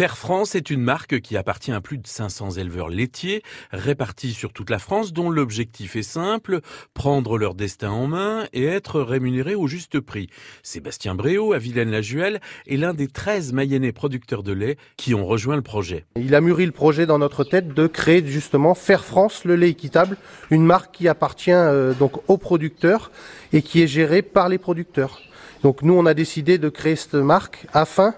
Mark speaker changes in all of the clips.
Speaker 1: Fair France est une marque qui appartient à plus de 500 éleveurs laitiers répartis sur toute la France dont l'objectif est simple, prendre leur destin en main et être rémunérés au juste prix. Sébastien Bréau à Vilaine-la-Juelle est l'un des 13 Mayennais producteurs de lait qui ont rejoint le projet.
Speaker 2: Il a mûri le projet dans notre tête de créer justement Fair France, le lait équitable, une marque qui appartient euh, donc aux producteurs et qui est gérée par les producteurs. Donc nous on a décidé de créer cette marque afin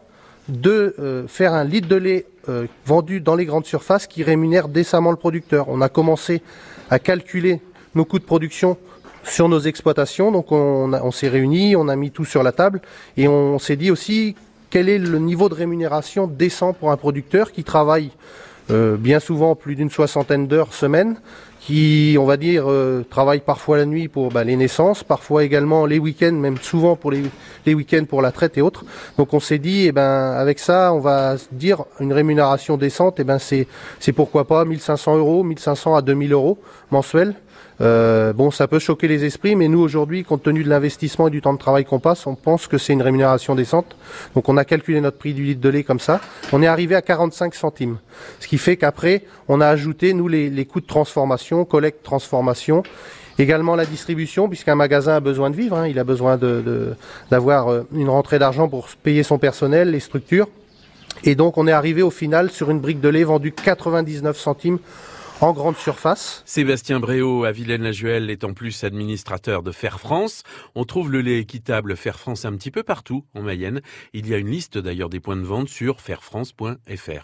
Speaker 2: de euh, faire un litre de lait euh, vendu dans les grandes surfaces qui rémunère décemment le producteur. On a commencé à calculer nos coûts de production sur nos exploitations, donc on, s'est réunis, on a mis tout sur la table et on s'est dit aussi quel est le niveau de rémunération décent pour un producteur qui travaille euh, bien souvent plus d'une soixantaine d'heures semaine, qui, on va dire, euh, travaille parfois la nuit pour bah, les naissances, parfois également les week-ends, même souvent pour les, les week-ends pour la traite et autres. Donc on s'est dit, eh ben, avec ça, on va dire une rémunération décente, eh ben, c'est, c'est pourquoi pas 1500 euros, 1500 à 2000 euros mensuels. Euh, bon, ça peut choquer les esprits, mais nous aujourd'hui, compte tenu de l'investissement et du temps de travail qu'on passe, on pense que c'est une rémunération décente. Donc on a calculé notre prix du litre de lait comme ça. On est arrivé à 45 centimes, ce qui fait qu'après, on a ajouté nous les, les coûts de transformation, collecte, transformation. Également la distribution, puisqu'un magasin a besoin de vivre, hein, il a besoin d'avoir de, une rentrée d'argent pour payer son personnel, les structures. Et donc on est arrivé au final sur une brique de lait vendue 99 centimes en grande surface.
Speaker 1: Sébastien Bréau à Vilaine-la-Juelle est en plus administrateur de Fair France. On trouve le lait équitable Fair France un petit peu partout en Mayenne. Il y a une liste d'ailleurs des points de vente sur fairfrance.fr.